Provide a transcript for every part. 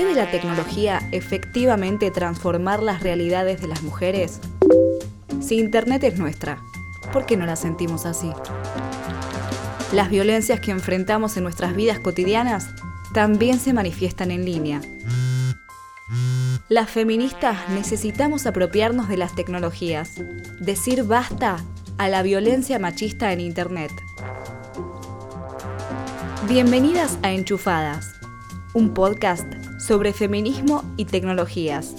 ¿Puede la tecnología efectivamente transformar las realidades de las mujeres? Si Internet es nuestra, ¿por qué no la sentimos así? Las violencias que enfrentamos en nuestras vidas cotidianas también se manifiestan en línea. Las feministas necesitamos apropiarnos de las tecnologías, decir basta a la violencia machista en Internet. Bienvenidas a Enchufadas, un podcast sobre feminismo y tecnologías.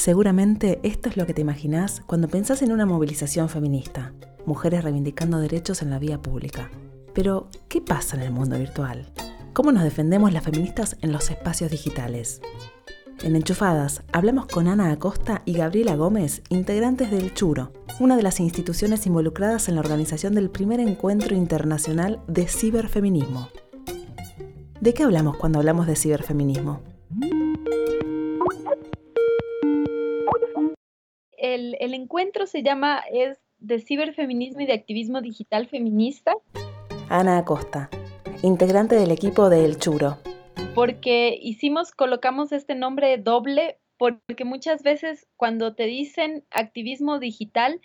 Seguramente esto es lo que te imaginas cuando pensás en una movilización feminista, mujeres reivindicando derechos en la vía pública. Pero, ¿qué pasa en el mundo virtual? ¿Cómo nos defendemos las feministas en los espacios digitales? En Enchufadas hablamos con Ana Acosta y Gabriela Gómez, integrantes del Churo, una de las instituciones involucradas en la organización del primer encuentro internacional de ciberfeminismo. ¿De qué hablamos cuando hablamos de ciberfeminismo? El, encuentro se llama, es de ciberfeminismo y de activismo digital feminista. Ana Acosta, integrante del equipo de El Churo. Porque hicimos, colocamos este nombre doble, porque muchas veces cuando te dicen activismo digital,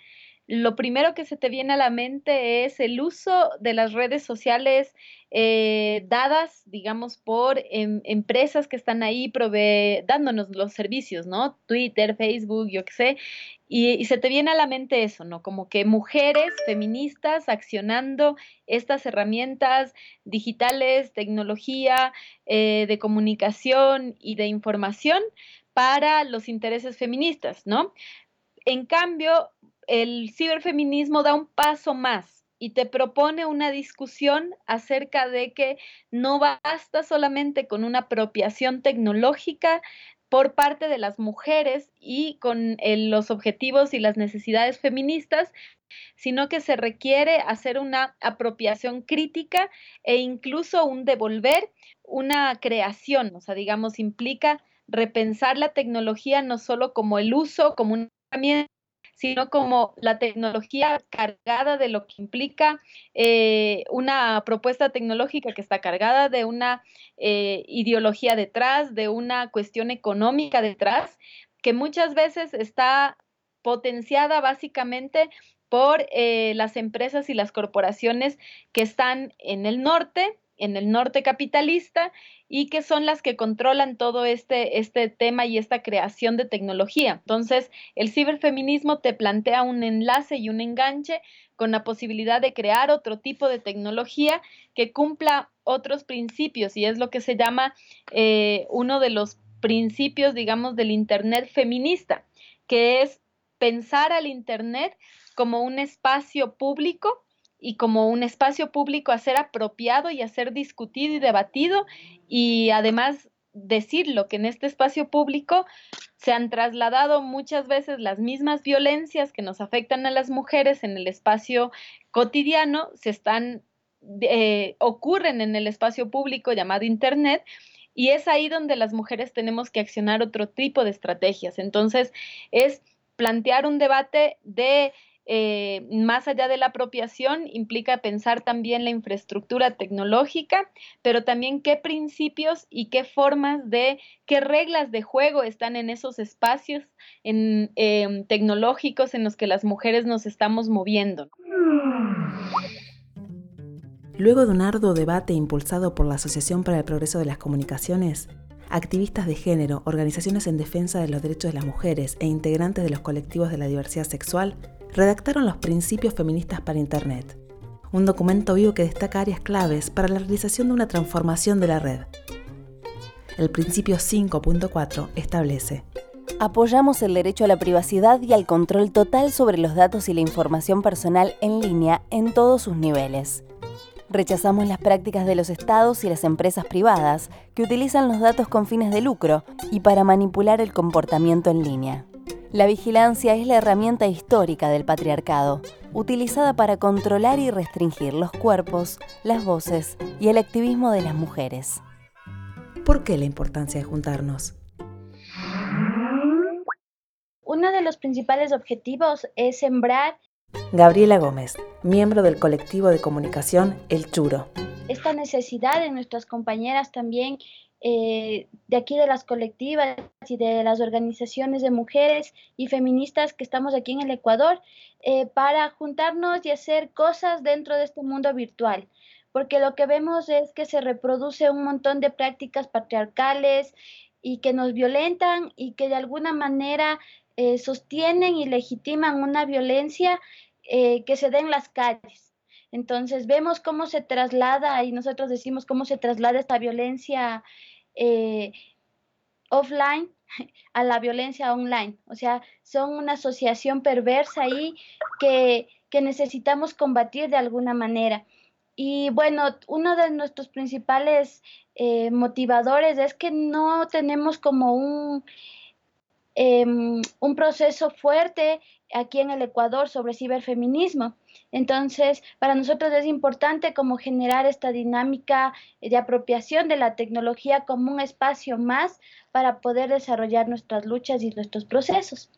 lo primero que se te viene a la mente es el uso de las redes sociales eh, dadas, digamos, por em, empresas que están ahí dándonos los servicios, ¿no? Twitter, Facebook, yo qué sé. Y, se te viene a la mente eso, ¿no? Como que mujeres feministas accionando estas herramientas digitales, tecnología, eh, de comunicación y de información para los intereses feministas, ¿no? En cambio, el ciberfeminismo da un paso más y te propone una discusión acerca de que no basta solamente con una apropiación tecnológica por parte de las mujeres y con los objetivos y las necesidades feministas, sino que se requiere hacer una apropiación crítica e incluso un devolver, una creación, o sea, digamos, implica repensar la tecnología no solo como el uso, como una herramienta, sino como la tecnología cargada de lo que implica eh, una propuesta tecnológica que está cargada de una eh, ideología detrás, de una cuestión económica detrás, que muchas veces está potenciada básicamente por eh, las empresas y las corporaciones que están en el norte, en el norte capitalista y que son las que controlan todo este, este tema y esta creación de tecnología. Entonces, el ciberfeminismo te plantea un enlace y un enganche con la posibilidad de crear otro tipo de tecnología que cumpla otros principios y es lo que se llama eh, uno de los principios, digamos, del Internet feminista, que es pensar al Internet como un espacio público y como un espacio público a ser apropiado y a ser discutido y debatido y además decirlo que en este espacio público se han trasladado muchas veces las mismas violencias que nos afectan a las mujeres en el espacio cotidiano, se están, eh, ocurren en el espacio público llamado Internet y es ahí donde las mujeres tenemos que accionar otro tipo de estrategias. Entonces, es plantear un debate de eh, más allá de la apropiación, implica pensar también la infraestructura tecnológica, pero también qué principios y qué formas de, qué reglas de juego están en esos espacios em, tecnológicos en los que las mujeres nos estamos moviendo. Luego de un arduo debate impulsado por la Asociación para el Progreso de las Comunicaciones, activistas de género, organizaciones en defensa de los derechos de las mujeres e integrantes de los colectivos de la diversidad sexual redactaron los Principios Feministas para Internet, un documento vivo que destaca áreas claves para la realización de una transformación de la red. El principio 5.4 establece Apoyamos el derecho a la privacidad y al control total sobre los datos y la información personal en línea en todos sus niveles. Rechazamos las prácticas de los estados y las empresas privadas que utilizan los datos con fines de lucro y para manipular el comportamiento en línea. La vigilancia es la herramienta histórica del patriarcado, utilizada para controlar y restringir los cuerpos, las voces y el activismo de las mujeres. ¿Por qué la importancia de juntarnos? Uno de los principales objetivos es sembrar Gabriela Gómez, miembro del colectivo de comunicación El Churo. Esta necesidad de nuestras compañeras también eh, de aquí de las colectivas y de las organizaciones de mujeres y feministas que estamos aquí en el Ecuador eh, para juntarnos y hacer cosas dentro de este mundo virtual. Porque lo que vemos es que se reproduce un montón de prácticas patriarcales y que nos violentan y que de alguna manera eh, sostienen y legitiman una violencia que se da en las calles. Entonces vemos cómo se traslada y nosotros decimos cómo se traslada esta violencia eh, offline a la violencia online. O sea, son una asociación perversa ahí que, necesitamos combatir de alguna manera. Y bueno, uno de nuestros principales eh, motivadores es que no tenemos como un, em, un proceso fuerte aquí en el Ecuador sobre ciberfeminismo. Entonces, para nosotros es importante como generar esta dinámica de apropiación de la tecnología como un espacio más para poder desarrollar nuestras luchas y nuestros procesos.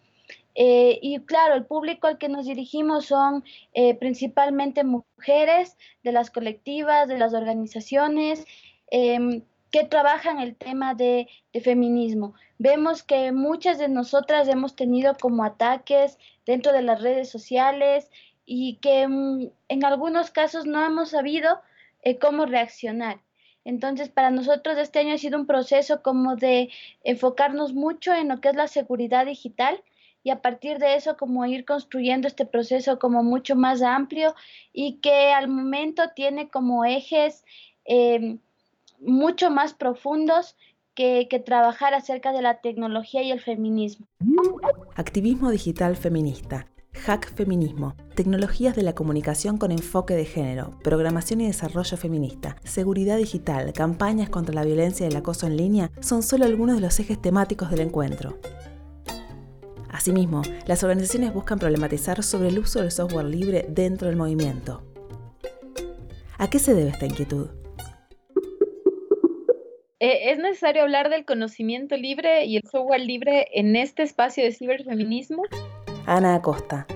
Eh, y claro, el público al que nos dirigimos son eh, principalmente mujeres de las colectivas, de las organizaciones em, que trabajan el tema de, feminismo. Vemos que muchas de nosotras hemos tenido como ataques dentro de las redes sociales, y que mm, en algunos casos no hemos sabido eh, cómo reaccionar. Entonces, para nosotros este año ha sido un proceso como de enfocarnos mucho en lo que es la seguridad digital y a partir de eso como ir construyendo este proceso como mucho más amplio y que al momento tiene como ejes em, mucho más profundos que, trabajar acerca de la tecnología y el feminismo. Activismo digital feminista Hack Feminismo, tecnologías de la comunicación con enfoque de género, programación y desarrollo feminista, seguridad digital, campañas contra la violencia y el acoso en línea son solo algunos de los ejes temáticos del encuentro. Asimismo, las organizaciones buscan problematizar sobre el uso del software libre dentro del movimiento. ¿A qué se debe esta inquietud? Eh, es necesario hablar del conocimiento libre y el software libre en este espacio de ciberfeminismo Ana Acosta,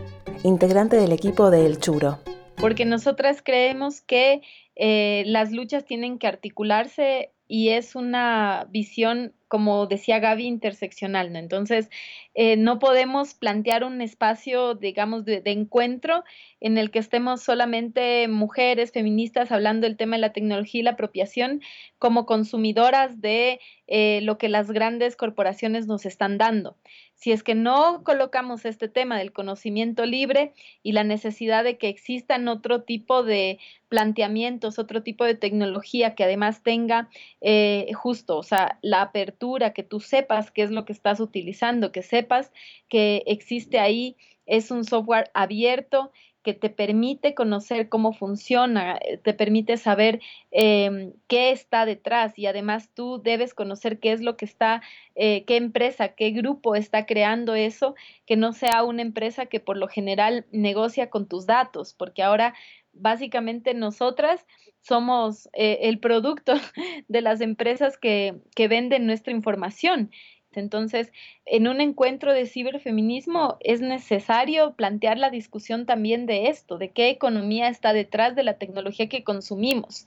integrante del equipo de El Churo. Porque nosotras creemos que eh, las luchas tienen que articularse y es una visión, como decía Gaby, interseccional, ¿no? Entonces, eh, no podemos plantear un espacio, digamos, de, encuentro en el que estemos solamente mujeres feministas hablando del tema de la tecnología y la apropiación como consumidoras de eh, lo que las grandes corporaciones nos están dando, si es que no colocamos este tema del conocimiento libre y la necesidad de que existan otro tipo de planteamientos, otro tipo de tecnología que además tenga eh, justo, o sea, la apertura, que tú sepas qué es lo que estás utilizando, que sepas que existe ahí, es un software abierto que te permite conocer cómo funciona, eh, te permite saber em, qué está detrás y además tú debes conocer qué es lo que está, eh, qué empresa, qué grupo está creando eso, que no sea una empresa que por lo general negocia con tus datos, porque ahora básicamente nosotras somos eh, el producto de las empresas que, que venden nuestra información Entonces, en un encuentro de ciberfeminismo es necesario plantear la discusión también de esto, de qué economía está detrás de la tecnología que consumimos.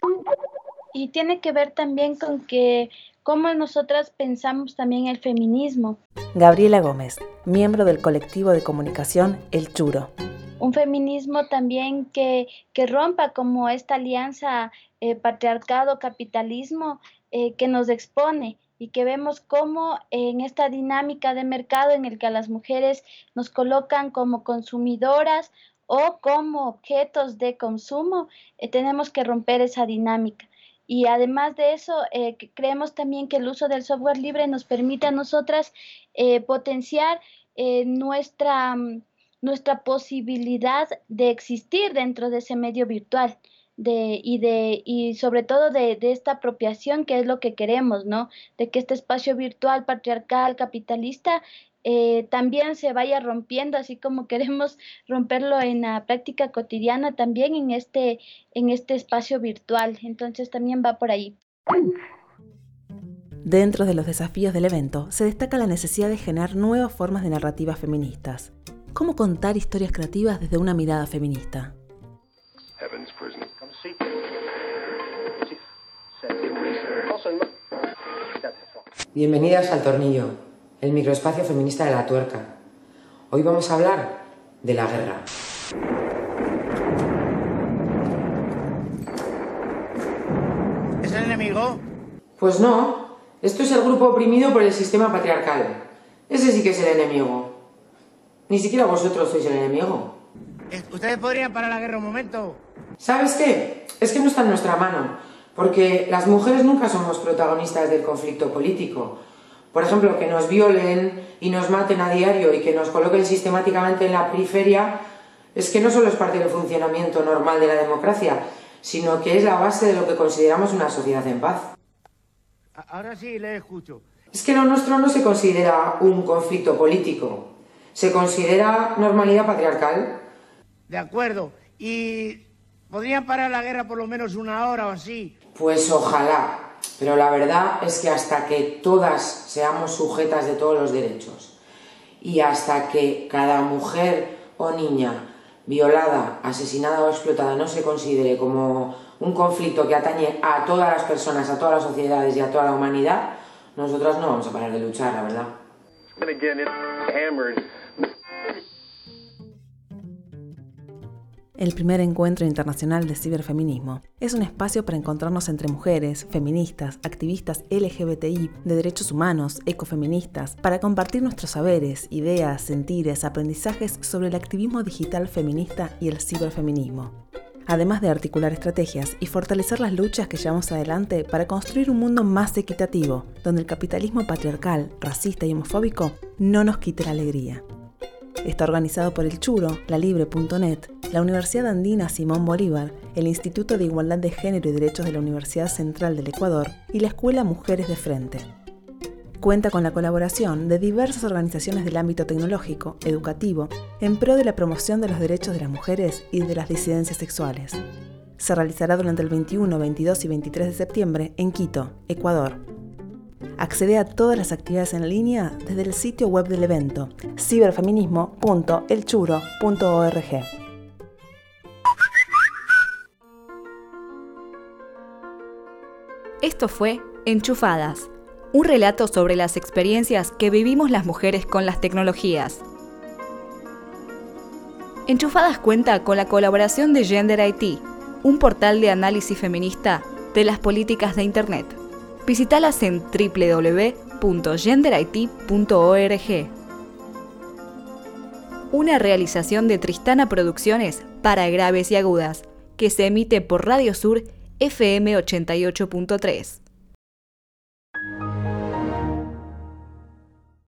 Y tiene que ver también con que cómo nosotras pensamos también el feminismo. Gabriela Gómez, miembro del colectivo de comunicación El Churo. Un feminismo también que, que rompa como esta alianza eh, patriarcado-capitalismo eh, que nos expone y que vemos cómo en esta dinámica de mercado en el que a las mujeres nos colocan como consumidoras o como objetos de consumo, eh, tenemos que romper esa dinámica. Y además de eso, eh, creemos también que el uso del software libre nos permite a nosotras eh, potenciar nuestra, nuestra posibilidad de existir dentro de ese medio virtual de, y, de, y sobre todo de, de, esta apropiación que es lo que queremos, ¿no? De que este espacio virtual, patriarcal, capitalista, eh, también se vaya rompiendo, así como queremos romperlo en la práctica cotidiana, también en este, en este espacio virtual. Entonces también va por ahí. Dentro de los desafíos del evento se destaca la necesidad de generar nuevas formas de narrativas feministas. ¿Cómo contar historias creativas desde una mirada feminista? Bienvenidas al Tornillo, el microespacio feminista de la tuerca. Hoy vamos a hablar de la guerra. ¿Es el enemigo? Pues no, esto es el grupo oprimido por el sistema patriarcal. Ese sí que es el enemigo. Ni siquiera vosotros sois el enemigo. Eh, ¿Ustedes podrían parar la guerra un momento? ¿Sabes qué? Es que no está en nuestra mano, porque las mujeres nunca somos protagonistas del conflicto político. Por ejemplo, que nos violen y nos maten a diario y que nos coloquen sistemáticamente en la periferia, es que no solo es parte del funcionamiento normal de la democracia, sino que es la base de lo que consideramos una sociedad en paz. Ahora sí, le escucho. Es que lo nuestro no se considera un conflicto político, se considera normalidad patriarcal. De acuerdo. ¿Y podrían parar la guerra por lo menos una hora o así? Pues ojalá. Pero la verdad es que hasta que todas seamos sujetas de todos los derechos y hasta que cada mujer o niña violada, asesinada o explotada no se considere como un conflicto que atañe a todas las personas, a todas las sociedades y a toda la humanidad, nosotras no vamos a parar de luchar, la verdad. El primer encuentro internacional de ciberfeminismo es un espacio para encontrarnos entre mujeres, feministas, activistas LGBTI, de derechos humanos, ecofeministas, para compartir nuestros saberes, ideas, sentires, aprendizajes sobre el activismo digital feminista y el ciberfeminismo. Además de articular estrategias y fortalecer las luchas que llevamos adelante para construir un mundo más equitativo, donde el capitalismo patriarcal, racista y homofóbico no nos quite la alegría. Está organizado por el Churo, la Libre.net, la Universidad Andina Simón Bolívar, el Instituto de Igualdad de Género y Derechos de la Universidad Central del Ecuador y la Escuela Mujeres de Frente. Cuenta con la colaboración de diversas organizaciones del ámbito tecnológico, educativo, en pro de la promoción de los derechos de las mujeres y de las disidencias sexuales. Se realizará durante el 21, 22 y 23 de septiembre en Quito, Ecuador. Accede a todas las actividades en línea desde el sitio web del evento, ciberfeminismo.elchuro.org. Esto fue Enchufadas, un relato sobre las experiencias que vivimos las mujeres con las tecnologías. Enchufadas cuenta con la colaboración de Gender IT, un portal de análisis feminista de las políticas de Internet. Visítalas en www.genderit.org. Una realización de Tristana Producciones para graves y agudas, que se emite por Radio Sur FM 88.3.